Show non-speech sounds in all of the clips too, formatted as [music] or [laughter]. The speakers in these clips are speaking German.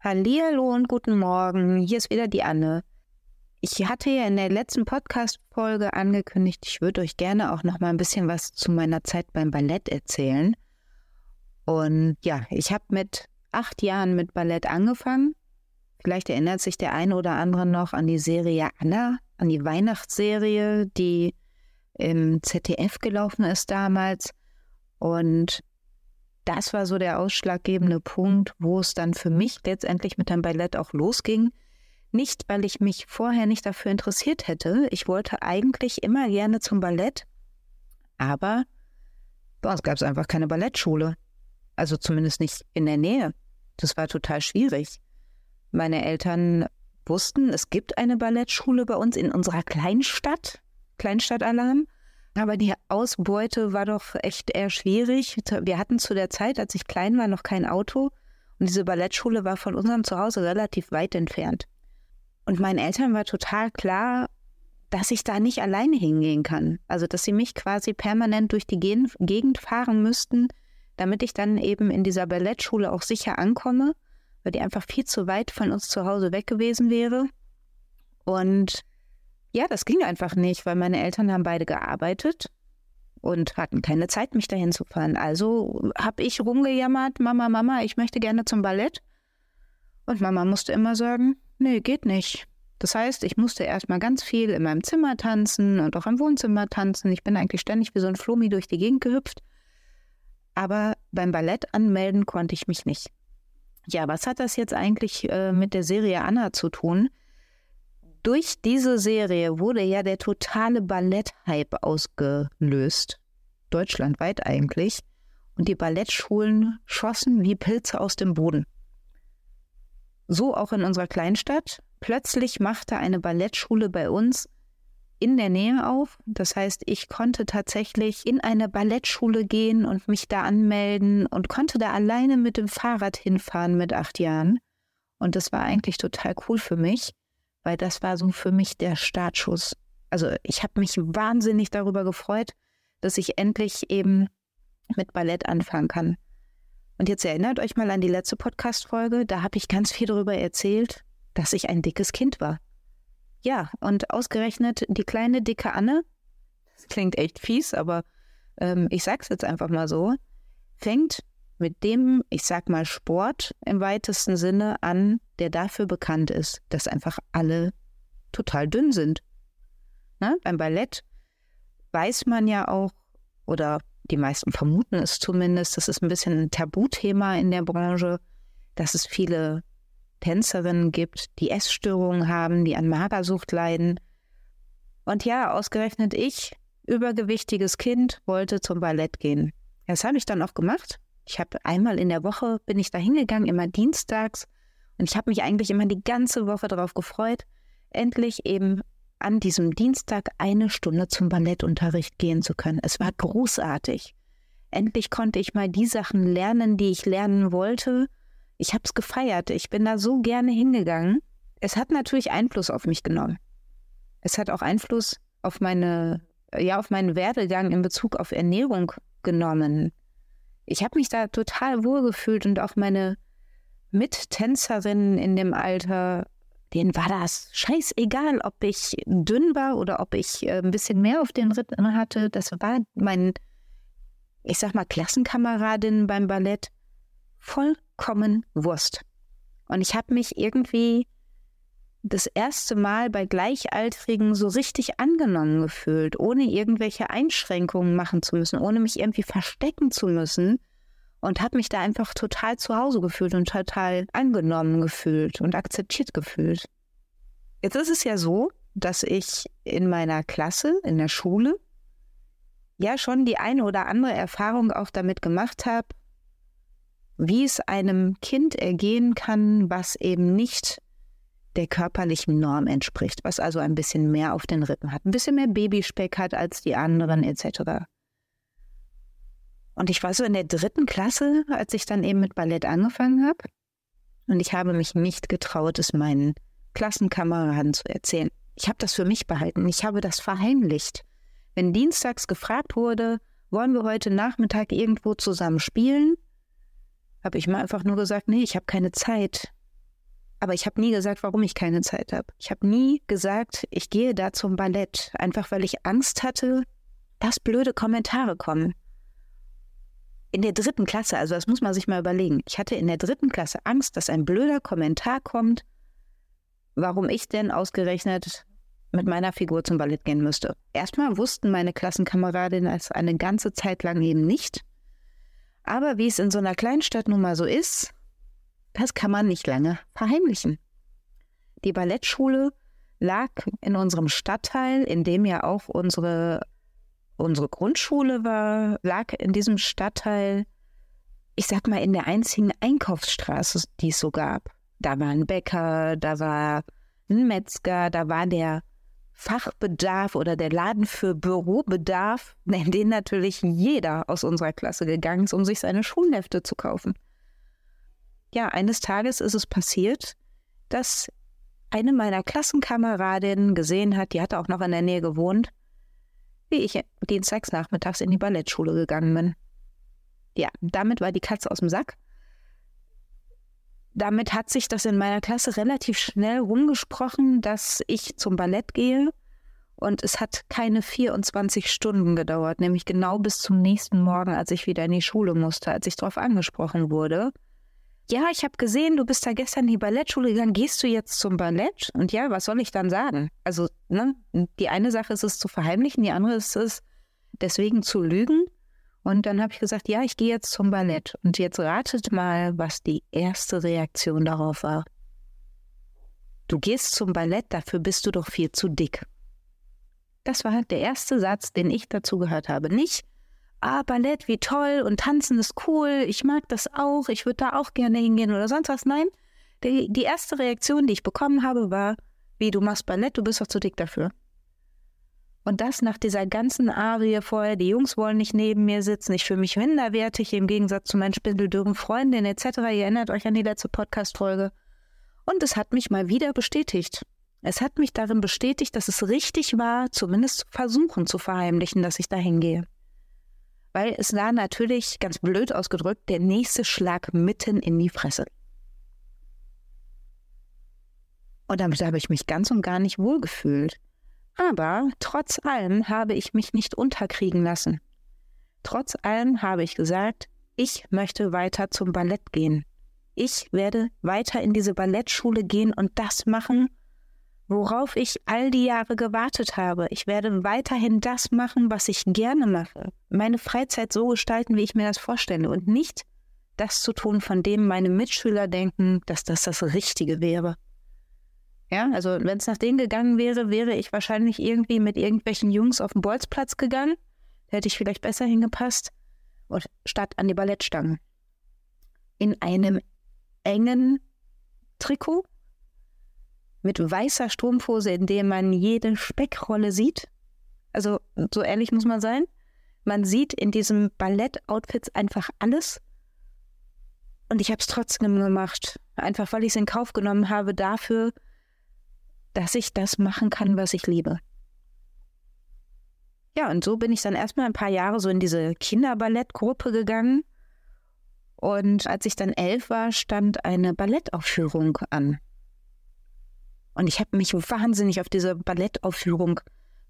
Hallihallo und guten Morgen. Hier ist wieder die Anne. Ich hatte ja in der letzten Podcast-Folge angekündigt, ich würde euch gerne auch noch mal ein bisschen was zu meiner Zeit beim Ballett erzählen. Und ja, ich habe mit acht Jahren mit Ballett angefangen. Vielleicht erinnert sich der eine oder andere noch an die Serie Anna, an die Weihnachtsserie, die im ZDF gelaufen ist damals. Und das war so der ausschlaggebende Punkt, wo es dann für mich letztendlich mit dem Ballett auch losging. Nicht, weil ich mich vorher nicht dafür interessiert hätte. Ich wollte eigentlich immer gerne zum Ballett, aber bei uns gab es einfach keine Ballettschule. Also zumindest nicht in der Nähe. Das war total schwierig. Meine Eltern wussten, es gibt eine Ballettschule bei uns in unserer Kleinstadt, Kleinstadtalarm. Aber die Ausbeute war doch echt eher schwierig. Wir hatten zu der Zeit, als ich klein war, noch kein Auto. Und diese Ballettschule war von unserem Zuhause relativ weit entfernt. Und meinen Eltern war total klar, dass ich da nicht alleine hingehen kann. Also, dass sie mich quasi permanent durch die Gegend fahren müssten, damit ich dann eben in dieser Ballettschule auch sicher ankomme, weil die einfach viel zu weit von uns zu Hause weg gewesen wäre. Und ja, das ging einfach nicht, weil meine Eltern haben beide gearbeitet und hatten keine Zeit, mich dahin zu fahren. Also habe ich rumgejammert, Mama, Mama, ich möchte gerne zum Ballett. Und Mama musste immer sagen, nee, geht nicht. Das heißt, ich musste erstmal ganz viel in meinem Zimmer tanzen und auch im Wohnzimmer tanzen. Ich bin eigentlich ständig wie so ein Flomi durch die Gegend gehüpft. Aber beim Ballett anmelden konnte ich mich nicht. Ja, was hat das jetzt eigentlich äh, mit der Serie Anna zu tun? Durch diese Serie wurde ja der totale Ballett-Hype ausgelöst. Deutschlandweit eigentlich. Und die Ballettschulen schossen wie Pilze aus dem Boden. So auch in unserer Kleinstadt. Plötzlich machte eine Ballettschule bei uns in der Nähe auf. Das heißt, ich konnte tatsächlich in eine Ballettschule gehen und mich da anmelden und konnte da alleine mit dem Fahrrad hinfahren mit acht Jahren. Und das war eigentlich total cool für mich weil das war so für mich der Startschuss. Also ich habe mich wahnsinnig darüber gefreut, dass ich endlich eben mit Ballett anfangen kann. Und jetzt erinnert euch mal an die letzte Podcast-Folge, da habe ich ganz viel darüber erzählt, dass ich ein dickes Kind war. Ja, und ausgerechnet die kleine dicke Anne, das klingt echt fies, aber ähm, ich sag's jetzt einfach mal so, fängt mit dem, ich sag mal, Sport im weitesten Sinne an, der dafür bekannt ist, dass einfach alle total dünn sind. Ne? Beim Ballett weiß man ja auch, oder die meisten vermuten es zumindest, das ist ein bisschen ein Tabuthema in der Branche, dass es viele Tänzerinnen gibt, die Essstörungen haben, die an Magersucht leiden. Und ja, ausgerechnet ich, übergewichtiges Kind, wollte zum Ballett gehen. Das habe ich dann auch gemacht. Ich habe einmal in der Woche bin ich da hingegangen, immer dienstags. Und ich habe mich eigentlich immer die ganze Woche darauf gefreut, endlich eben an diesem Dienstag eine Stunde zum Ballettunterricht gehen zu können. Es war großartig. Endlich konnte ich mal die Sachen lernen, die ich lernen wollte. Ich habe es gefeiert. Ich bin da so gerne hingegangen. Es hat natürlich Einfluss auf mich genommen. Es hat auch Einfluss auf meine, ja, auf meinen Werdegang in Bezug auf Ernährung genommen ich habe mich da total wohl gefühlt und auch meine Mittänzerinnen in dem Alter, denen war das scheißegal, ob ich dünn war oder ob ich äh, ein bisschen mehr auf den Ritten hatte. Das war mein, ich sag mal, Klassenkameradin beim Ballett vollkommen Wurst. Und ich habe mich irgendwie das erste Mal bei Gleichaltrigen so richtig angenommen gefühlt, ohne irgendwelche Einschränkungen machen zu müssen, ohne mich irgendwie verstecken zu müssen und habe mich da einfach total zu Hause gefühlt und total angenommen gefühlt und akzeptiert gefühlt. Jetzt ist es ja so, dass ich in meiner Klasse, in der Schule, ja schon die eine oder andere Erfahrung auch damit gemacht habe, wie es einem Kind ergehen kann, was eben nicht der körperlichen Norm entspricht, was also ein bisschen mehr auf den Rippen hat, ein bisschen mehr Babyspeck hat als die anderen etc. Und ich war so in der dritten Klasse, als ich dann eben mit Ballett angefangen habe. Und ich habe mich nicht getraut, es meinen Klassenkameraden zu erzählen. Ich habe das für mich behalten. Ich habe das verheimlicht. Wenn dienstags gefragt wurde, wollen wir heute Nachmittag irgendwo zusammen spielen, habe ich mal einfach nur gesagt, nee, ich habe keine Zeit. Aber ich habe nie gesagt, warum ich keine Zeit habe. Ich habe nie gesagt, ich gehe da zum Ballett, einfach weil ich Angst hatte, dass blöde Kommentare kommen. In der dritten Klasse, also das muss man sich mal überlegen. Ich hatte in der dritten Klasse Angst, dass ein blöder Kommentar kommt, warum ich denn ausgerechnet mit meiner Figur zum Ballett gehen müsste. Erstmal wussten meine Klassenkameradinnen es eine ganze Zeit lang eben nicht. Aber wie es in so einer Kleinstadt nun mal so ist, das kann man nicht lange verheimlichen. Die Ballettschule lag in unserem Stadtteil, in dem ja auch unsere, unsere Grundschule war, lag in diesem Stadtteil, ich sag mal, in der einzigen Einkaufsstraße, die es so gab. Da war ein Bäcker, da war ein Metzger, da war der Fachbedarf oder der Laden für Bürobedarf, [laughs] in den natürlich jeder aus unserer Klasse gegangen ist, um sich seine Schulhefte zu kaufen ja, eines Tages ist es passiert, dass eine meiner Klassenkameradinnen gesehen hat, die hatte auch noch in der Nähe gewohnt, wie ich dienstags nachmittags in die Ballettschule gegangen bin. Ja, damit war die Katze aus dem Sack. Damit hat sich das in meiner Klasse relativ schnell rumgesprochen, dass ich zum Ballett gehe. Und es hat keine 24 Stunden gedauert, nämlich genau bis zum nächsten Morgen, als ich wieder in die Schule musste, als ich darauf angesprochen wurde ja, ich habe gesehen, du bist da gestern in die Ballettschule gegangen, gehst du jetzt zum Ballett? Und ja, was soll ich dann sagen? Also, ne, die eine Sache ist es zu verheimlichen, die andere ist es deswegen zu lügen. Und dann habe ich gesagt, ja, ich gehe jetzt zum Ballett. Und jetzt ratet mal, was die erste Reaktion darauf war. Du gehst zum Ballett, dafür bist du doch viel zu dick. Das war halt der erste Satz, den ich dazu gehört habe. Nicht, ah, Ballett, wie toll und Tanzen ist cool, ich mag das auch, ich würde da auch gerne hingehen oder sonst was. Nein, die, die erste Reaktion, die ich bekommen habe, war, wie du machst Ballett, du bist doch zu dick dafür. Und das nach dieser ganzen Arie vorher, die Jungs wollen nicht neben mir sitzen, ich fühle mich minderwertig im Gegensatz zu meinen spindeldürren Freundinnen etc. Ihr erinnert euch an die letzte Podcast-Folge. Und es hat mich mal wieder bestätigt. Es hat mich darin bestätigt, dass es richtig war, zumindest zu versuchen zu verheimlichen, dass ich da hingehe weil es war natürlich, ganz blöd ausgedrückt, der nächste Schlag mitten in die Fresse. Und damit habe ich mich ganz und gar nicht wohlgefühlt. Aber trotz allem habe ich mich nicht unterkriegen lassen. Trotz allem habe ich gesagt, ich möchte weiter zum Ballett gehen. Ich werde weiter in diese Ballettschule gehen und das machen, worauf ich all die Jahre gewartet habe. Ich werde weiterhin das machen, was ich gerne mache. Meine Freizeit so gestalten, wie ich mir das vorstelle und nicht das zu tun, von dem meine Mitschüler denken, dass das das Richtige wäre. Ja, also wenn es nach denen gegangen wäre, wäre ich wahrscheinlich irgendwie mit irgendwelchen Jungs auf den Bolzplatz gegangen. Da hätte ich vielleicht besser hingepasst. Und statt an die Ballettstangen. In einem engen Trikot mit weißer Strumpfhose, in der man jede Speckrolle sieht. Also so ehrlich muss man sein. Man sieht in diesem Ballett-Outfits einfach alles. Und ich habe es trotzdem gemacht. Einfach weil ich es in Kauf genommen habe dafür, dass ich das machen kann, was ich liebe. Ja, und so bin ich dann erstmal ein paar Jahre so in diese Kinderballettgruppe gegangen. Und als ich dann elf war, stand eine Ballettaufführung an. Und ich habe mich wahnsinnig auf diese Ballettaufführung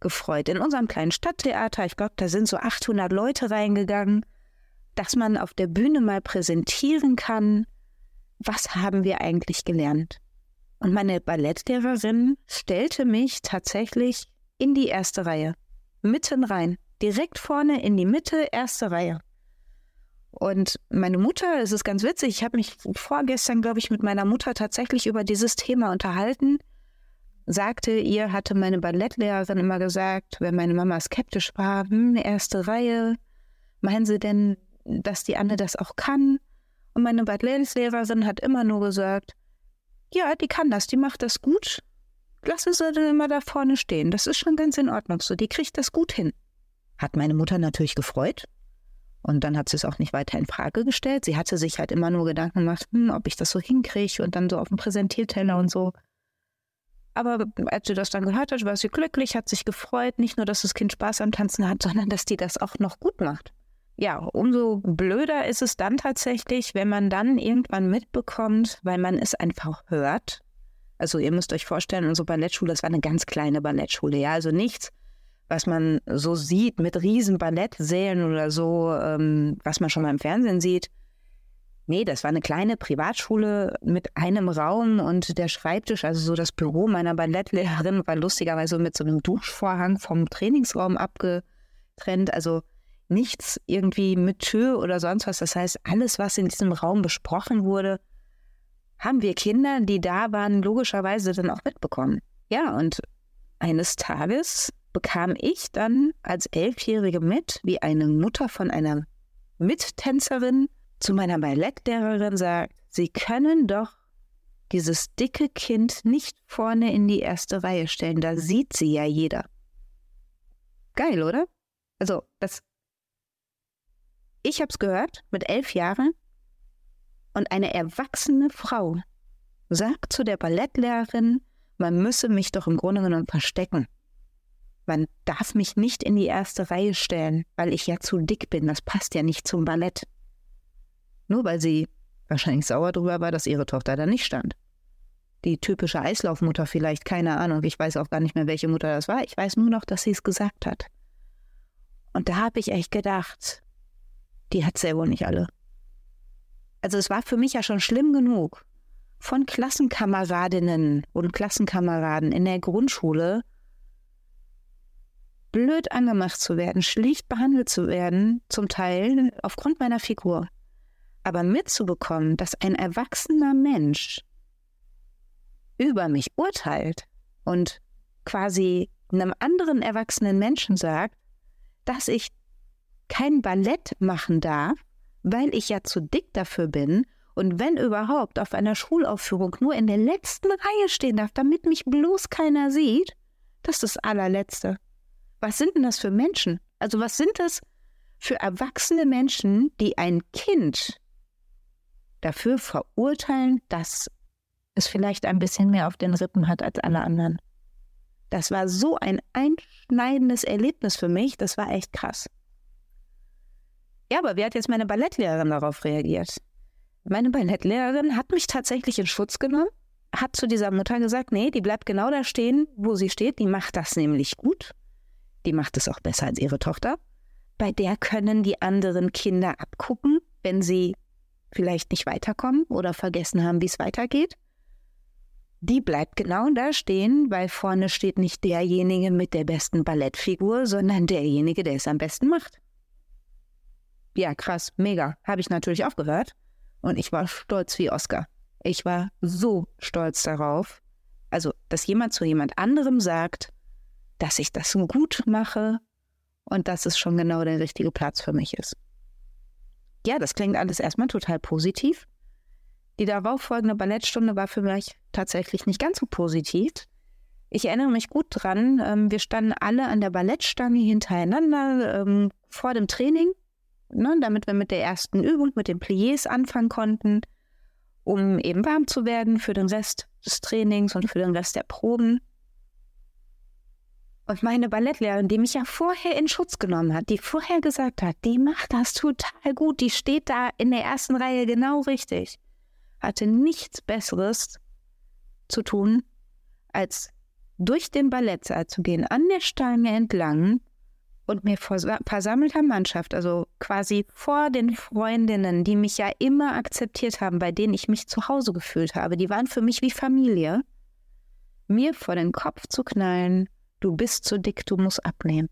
gefreut. In unserem kleinen Stadttheater, ich glaube, da sind so 800 Leute reingegangen, dass man auf der Bühne mal präsentieren kann, was haben wir eigentlich gelernt. Und meine Ballettlehrerin stellte mich tatsächlich in die erste Reihe, mitten rein, direkt vorne in die Mitte, erste Reihe. Und meine Mutter, es ist ganz witzig, ich habe mich vorgestern, glaube ich, mit meiner Mutter tatsächlich über dieses Thema unterhalten sagte, ihr hatte meine Ballettlehrerin immer gesagt, wenn meine Mama skeptisch war, hm, erste Reihe, meinen Sie denn, dass die Anne das auch kann? Und meine Ballettlehrerin hat immer nur gesagt, ja, die kann das, die macht das gut. Lasse sie dann immer da vorne stehen. Das ist schon ganz in Ordnung so. Die kriegt das gut hin. Hat meine Mutter natürlich gefreut. Und dann hat sie es auch nicht weiter in Frage gestellt. Sie hatte sich halt immer nur Gedanken gemacht, hm, ob ich das so hinkriege und dann so auf dem Präsentierteller und so. Aber als sie das dann gehört hat, war sie glücklich, hat sich gefreut, nicht nur, dass das Kind Spaß am Tanzen hat, [laughs] sondern dass die das auch noch gut macht. Ja, umso blöder ist es dann tatsächlich, wenn man dann irgendwann mitbekommt, weil man es einfach hört. Also ihr müsst euch vorstellen, unsere Ballettschule, das war eine ganz kleine Ballettschule, ja, also nichts, was man so sieht mit riesen Ballettsälen oder so, ähm, was man schon mal im Fernsehen sieht. Nee, das war eine kleine Privatschule mit einem Raum und der Schreibtisch, also so das Büro meiner Ballettlehrerin, war lustigerweise mit so einem Duschvorhang vom Trainingsraum abgetrennt. Also nichts irgendwie mit Tür oder sonst was. Das heißt, alles, was in diesem Raum besprochen wurde, haben wir Kinder, die da waren, logischerweise dann auch mitbekommen. Ja, und eines Tages bekam ich dann als Elfjährige mit, wie eine Mutter von einer Mittänzerin zu meiner Ballettlehrerin sagt, Sie können doch dieses dicke Kind nicht vorne in die erste Reihe stellen, da sieht sie ja jeder. Geil, oder? Also, das. Ich hab's gehört mit elf Jahren und eine erwachsene Frau sagt zu der Ballettlehrerin, man müsse mich doch im Grunde genommen verstecken. Man darf mich nicht in die erste Reihe stellen, weil ich ja zu dick bin. Das passt ja nicht zum Ballett. Nur weil sie wahrscheinlich sauer darüber war, dass ihre Tochter da nicht stand. Die typische Eislaufmutter vielleicht, keine Ahnung. Ich weiß auch gar nicht mehr, welche Mutter das war. Ich weiß nur noch, dass sie es gesagt hat. Und da habe ich echt gedacht, die hat sehr wohl nicht alle. Also es war für mich ja schon schlimm genug, von Klassenkameradinnen und Klassenkameraden in der Grundschule blöd angemacht zu werden, schlicht behandelt zu werden, zum Teil aufgrund meiner Figur. Aber mitzubekommen, dass ein erwachsener Mensch über mich urteilt und quasi einem anderen erwachsenen Menschen sagt, dass ich kein Ballett machen darf, weil ich ja zu dick dafür bin und wenn überhaupt auf einer Schulaufführung nur in der letzten Reihe stehen darf, damit mich bloß keiner sieht, das ist das allerletzte. Was sind denn das für Menschen? Also was sind das für erwachsene Menschen, die ein Kind dafür verurteilen, dass es vielleicht ein bisschen mehr auf den Rippen hat als alle anderen. Das war so ein einschneidendes Erlebnis für mich, das war echt krass. Ja, aber wie hat jetzt meine Ballettlehrerin darauf reagiert? Meine Ballettlehrerin hat mich tatsächlich in Schutz genommen, hat zu dieser Mutter gesagt, nee, die bleibt genau da stehen, wo sie steht, die macht das nämlich gut. Die macht es auch besser als ihre Tochter. Bei der können die anderen Kinder abgucken, wenn sie vielleicht nicht weiterkommen oder vergessen haben, wie es weitergeht, die bleibt genau da stehen, weil vorne steht nicht derjenige mit der besten Ballettfigur, sondern derjenige, der es am besten macht. Ja, krass, mega. Habe ich natürlich aufgehört. Und ich war stolz wie Oscar. Ich war so stolz darauf. Also, dass jemand zu jemand anderem sagt, dass ich das gut mache und dass es schon genau der richtige Platz für mich ist ja, das klingt alles erstmal total positiv. Die darauffolgende Ballettstunde war für mich tatsächlich nicht ganz so positiv. Ich erinnere mich gut dran, ähm, wir standen alle an der Ballettstange hintereinander ähm, vor dem Training, ne, damit wir mit der ersten Übung, mit den Pliés anfangen konnten, um eben warm zu werden für den Rest des Trainings und für den Rest der Proben. Und meine Ballettlehrerin, die mich ja vorher in Schutz genommen hat, die vorher gesagt hat, die macht das total gut, die steht da in der ersten Reihe genau richtig, hatte nichts Besseres zu tun, als durch den Ballettsaal zu gehen, an der Stange entlang und mir vor versammelter Mannschaft, also quasi vor den Freundinnen, die mich ja immer akzeptiert haben, bei denen ich mich zu Hause gefühlt habe, die waren für mich wie Familie, mir vor den Kopf zu knallen, Du bist zu dick, du musst abnehmen.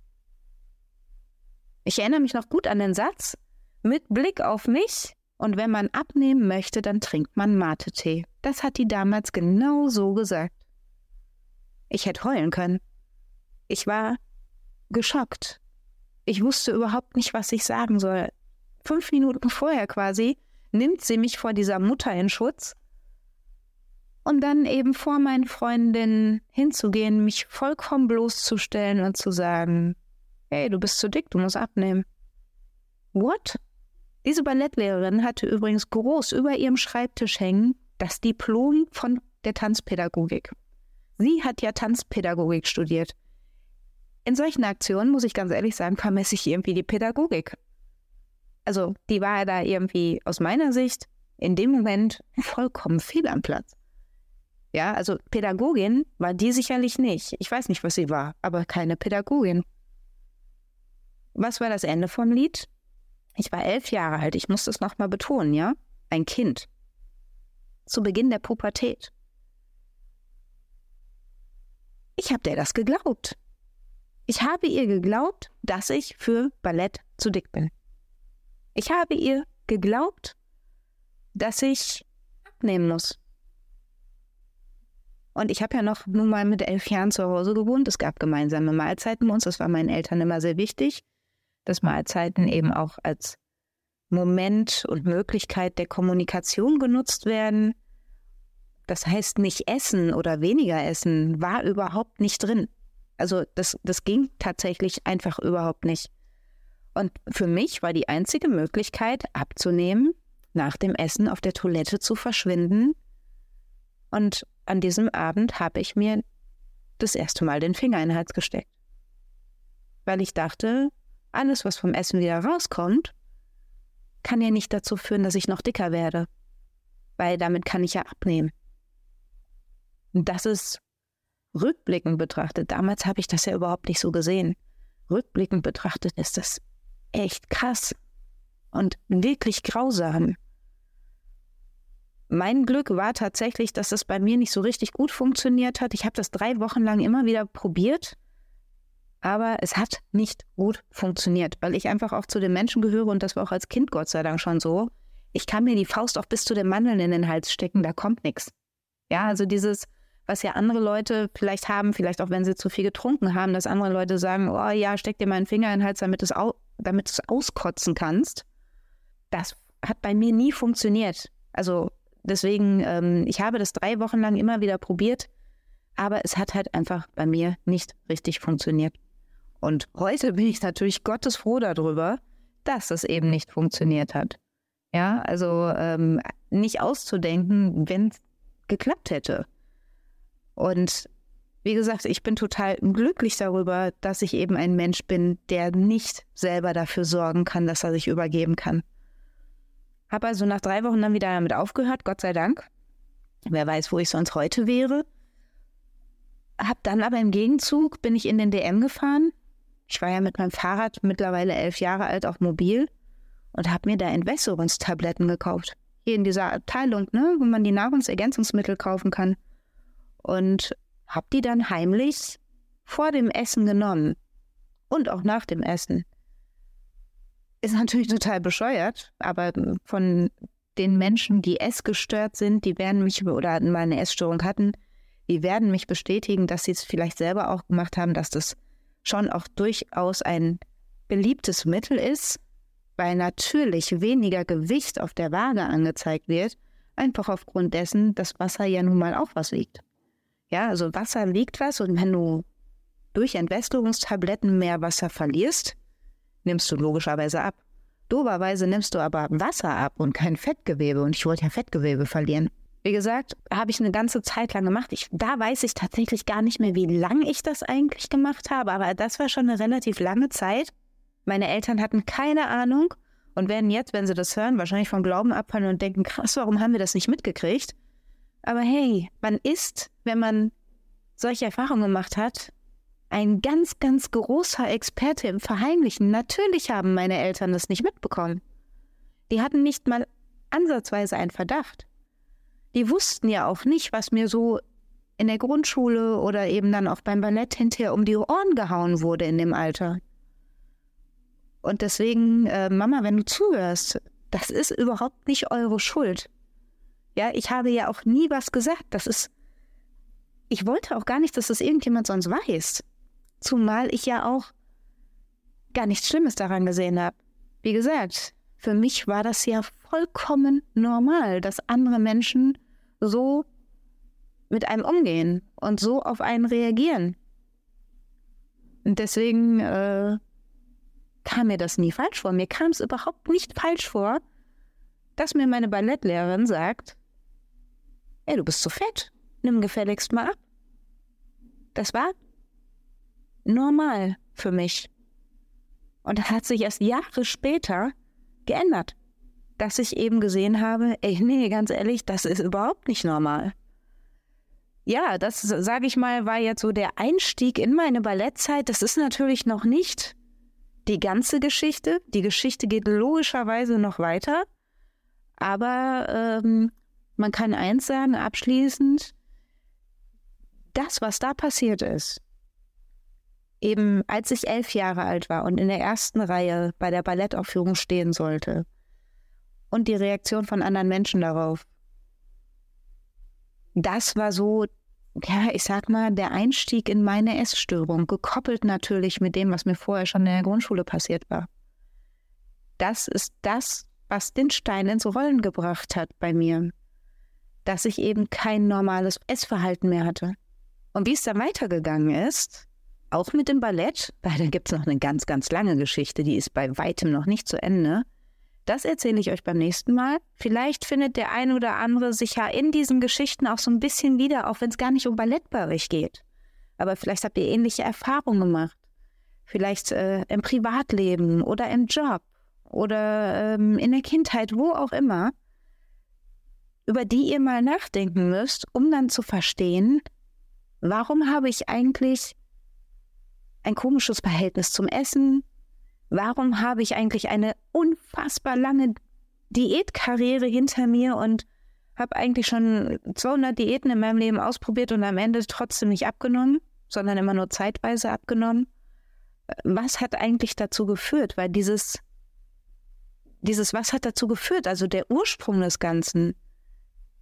Ich erinnere mich noch gut an den Satz, mit Blick auf mich und wenn man abnehmen möchte, dann trinkt man Mate-Tee. Das hat die damals genau so gesagt. Ich hätte heulen können. Ich war geschockt. Ich wusste überhaupt nicht, was ich sagen soll. Fünf Minuten vorher quasi nimmt sie mich vor dieser Mutter in Schutz und dann eben vor meinen Freundinnen hinzugehen, mich vollkommen bloßzustellen und zu sagen, hey, du bist zu dick, du musst abnehmen. What? Diese Ballettlehrerin hatte übrigens groß über ihrem Schreibtisch hängen das Diplom von der Tanzpädagogik. Sie hat ja Tanzpädagogik studiert. In solchen Aktionen, muss ich ganz ehrlich sagen, vermesse ich irgendwie die Pädagogik. Also, die war da irgendwie aus meiner Sicht in dem Moment vollkommen fehl am Platz. Ja, also Pädagogin war die sicherlich nicht. Ich weiß nicht, was sie war, aber keine Pädagogin. Was war das Ende vom Lied? Ich war elf Jahre alt, ich muss das nochmal betonen, ja? Ein Kind. Zu Beginn der Pubertät. Ich habe der das geglaubt. Ich habe ihr geglaubt, dass ich für Ballett zu dick bin. Ich habe ihr geglaubt, dass ich abnehmen muss. Und ich habe ja noch nun mal mit elf Jahren zu Hause gewohnt. Es gab gemeinsame Mahlzeiten bei uns. Das war meinen Eltern immer sehr wichtig, dass Mahlzeiten eben auch als Moment und Möglichkeit der Kommunikation genutzt werden. Das heißt, nicht essen oder weniger essen war überhaupt nicht drin. Also das, das ging tatsächlich einfach überhaupt nicht. Und für mich war die einzige Möglichkeit, abzunehmen, nach dem Essen auf der Toilette zu verschwinden und an diesem Abend habe ich mir das erste Mal den Finger in den Hals gesteckt. Weil ich dachte, alles, was vom Essen wieder rauskommt, kann ja nicht dazu führen, dass ich noch dicker werde. Weil damit kann ich ja abnehmen. Und das ist rückblickend betrachtet. Damals habe ich das ja überhaupt nicht so gesehen. Rückblickend betrachtet ist das echt krass und wirklich grausam. Mein Glück war tatsächlich, dass es bei mir nicht so richtig gut funktioniert hat. Ich habe das drei Wochen lang immer wieder probiert, aber es hat nicht gut funktioniert, weil ich einfach auch zu den Menschen gehöre und das war auch als Kind Gott sei Dank schon so. Ich kann mir die Faust auch bis zu den Mandeln in den Hals stecken, da kommt nichts. Ja, also dieses, was ja andere Leute vielleicht haben, vielleicht auch wenn sie zu viel getrunken haben, dass andere Leute sagen, oh ja, steck dir mal einen Finger in den Hals, damit du es damit es auskotzen kannst. Das hat bei mir nie funktioniert. Also Deswegen, ähm, ich habe das drei Wochen lang immer wieder probiert, aber es hat halt einfach bei mir nicht richtig funktioniert. Und heute bin ich natürlich Gottes froh darüber, dass es eben nicht funktioniert hat. Ja, also ähm, nicht auszudenken, wenn es geklappt hätte. Und wie gesagt, ich bin total glücklich darüber, dass ich eben ein Mensch bin, der nicht selber dafür sorgen kann, dass er sich übergeben kann. Habe also nach drei Wochen dann wieder damit aufgehört, Gott sei Dank. Wer weiß, wo ich sonst heute wäre. Hab dann aber im Gegenzug bin ich in den DM gefahren. Ich war ja mit meinem Fahrrad mittlerweile elf Jahre alt auch mobil und habe mir da Entwässerungstabletten gekauft. Hier in dieser Abteilung, ne, wo man die Nahrungsergänzungsmittel kaufen kann. Und habe die dann heimlich vor dem Essen genommen und auch nach dem Essen. Ist natürlich total bescheuert, aber von den Menschen, die essgestört sind, die werden mich oder mal eine Essstörung hatten, die werden mich bestätigen, dass sie es vielleicht selber auch gemacht haben, dass das schon auch durchaus ein beliebtes Mittel ist, weil natürlich weniger Gewicht auf der Waage angezeigt wird, einfach aufgrund dessen, dass Wasser ja nun mal auch was wiegt. Ja, also Wasser wiegt was und wenn du durch Entwässerungstabletten mehr Wasser verlierst, nimmst du logischerweise ab. Doberweise nimmst du aber Wasser ab und kein Fettgewebe und ich wollte ja Fettgewebe verlieren. Wie gesagt, habe ich eine ganze Zeit lang gemacht. Ich, da weiß ich tatsächlich gar nicht mehr, wie lange ich das eigentlich gemacht habe, aber das war schon eine relativ lange Zeit. Meine Eltern hatten keine Ahnung und werden jetzt, wenn sie das hören, wahrscheinlich vom Glauben abfallen und denken, krass, warum haben wir das nicht mitgekriegt? Aber hey, man ist, wenn man solche Erfahrungen gemacht hat, ein ganz, ganz großer Experte im Verheimlichen. Natürlich haben meine Eltern das nicht mitbekommen. Die hatten nicht mal ansatzweise einen Verdacht. Die wussten ja auch nicht, was mir so in der Grundschule oder eben dann auch beim Ballett hinterher um die Ohren gehauen wurde in dem Alter. Und deswegen, äh, Mama, wenn du zuhörst, das ist überhaupt nicht eure Schuld. Ja, ich habe ja auch nie was gesagt. Das ist. Ich wollte auch gar nicht, dass das irgendjemand sonst weiß. Zumal ich ja auch gar nichts Schlimmes daran gesehen habe. Wie gesagt, für mich war das ja vollkommen normal, dass andere Menschen so mit einem umgehen und so auf einen reagieren. Und deswegen äh, kam mir das nie falsch vor. Mir kam es überhaupt nicht falsch vor, dass mir meine Ballettlehrerin sagt, ey, du bist zu fett, nimm gefälligst mal ab. Das war normal für mich. Und das hat sich erst Jahre später geändert, dass ich eben gesehen habe, ey, nee, ganz ehrlich, das ist überhaupt nicht normal. Ja, das, sage ich mal, war jetzt so der Einstieg in meine Ballettzeit. Das ist natürlich noch nicht die ganze Geschichte. Die Geschichte geht logischerweise noch weiter. Aber ähm, man kann eins sagen, abschließend, das, was da passiert ist, eben als ich elf Jahre alt war und in der ersten Reihe bei der Ballettaufführung stehen sollte und die Reaktion von anderen Menschen darauf, das war so, ja, ich sag mal, der Einstieg in meine Essstörung, gekoppelt natürlich mit dem, was mir vorher schon in der Grundschule passiert war. Das ist das, was den Stein ins Rollen gebracht hat bei mir, dass ich eben kein normales Essverhalten mehr hatte. Und wie es dann weitergegangen ist, auch mit dem Ballett, weil da gibt es noch eine ganz, ganz lange Geschichte, die ist bei weitem noch nicht zu Ende. Das erzähle ich euch beim nächsten Mal. Vielleicht findet der ein oder andere sich ja in diesen Geschichten auch so ein bisschen wieder, auch wenn es gar nicht um Ballett bei euch geht. Aber vielleicht habt ihr ähnliche Erfahrungen gemacht. Vielleicht äh, im Privatleben oder im Job oder ähm, in der Kindheit, wo auch immer, über die ihr mal nachdenken müsst, um dann zu verstehen, warum habe ich eigentlich ein komisches Verhältnis zum Essen? Warum habe ich eigentlich eine unfassbar lange Diätkarriere hinter mir und habe eigentlich schon 200 Diäten in meinem Leben ausprobiert und am Ende trotzdem nicht abgenommen, sondern immer nur zeitweise abgenommen? Was hat eigentlich dazu geführt? Weil dieses, dieses Was hat dazu geführt, also der Ursprung des Ganzen,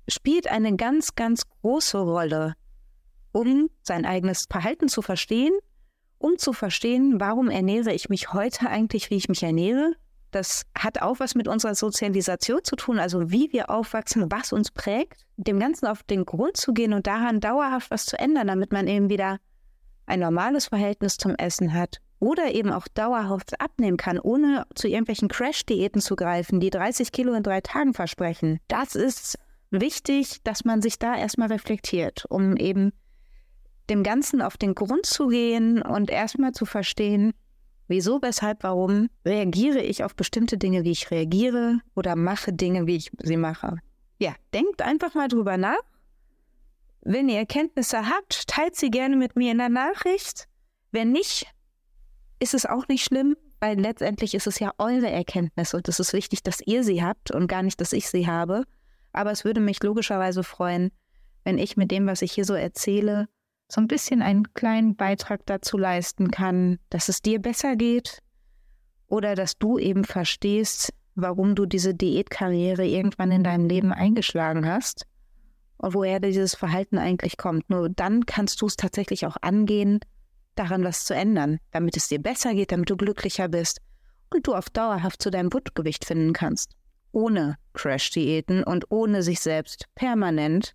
spielt eine ganz, ganz große Rolle, um sein eigenes Verhalten zu verstehen um zu verstehen, warum ernähre ich mich heute eigentlich, wie ich mich ernähre. Das hat auch was mit unserer Sozialisation zu tun, also wie wir aufwachsen, was uns prägt, dem Ganzen auf den Grund zu gehen und daran dauerhaft was zu ändern, damit man eben wieder ein normales Verhältnis zum Essen hat oder eben auch dauerhaft abnehmen kann, ohne zu irgendwelchen Crash-Diäten zu greifen, die 30 Kilo in drei Tagen versprechen. Das ist wichtig, dass man sich da erstmal reflektiert, um eben dem Ganzen auf den Grund zu gehen und erstmal zu verstehen, wieso, weshalb, warum reagiere ich auf bestimmte Dinge, wie ich reagiere oder mache Dinge, wie ich sie mache. Ja, denkt einfach mal drüber nach. Wenn ihr Erkenntnisse habt, teilt sie gerne mit mir in der Nachricht. Wenn nicht, ist es auch nicht schlimm, weil letztendlich ist es ja eure Erkenntnis und es ist wichtig, dass ihr sie habt und gar nicht, dass ich sie habe. Aber es würde mich logischerweise freuen, wenn ich mit dem, was ich hier so erzähle, so ein bisschen einen kleinen Beitrag dazu leisten kann, dass es dir besser geht oder dass du eben verstehst, warum du diese Diätkarriere irgendwann in deinem Leben eingeschlagen hast und woher dieses Verhalten eigentlich kommt. Nur dann kannst du es tatsächlich auch angehen, daran was zu ändern, damit es dir besser geht, damit du glücklicher bist und du auf dauerhaft zu deinem Wutgewicht finden kannst. Ohne Crash-Diäten und ohne sich selbst permanent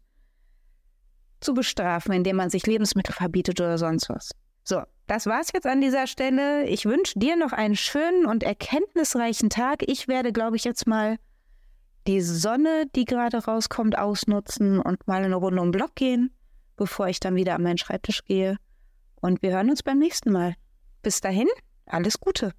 zu bestrafen, indem man sich Lebensmittel verbietet oder sonst was. So, das war's jetzt an dieser Stelle. Ich wünsche dir noch einen schönen und erkenntnisreichen Tag. Ich werde, glaube ich, jetzt mal die Sonne, die gerade rauskommt, ausnutzen und mal eine Runde um den Block gehen, bevor ich dann wieder an meinen Schreibtisch gehe. Und wir hören uns beim nächsten Mal. Bis dahin, alles Gute.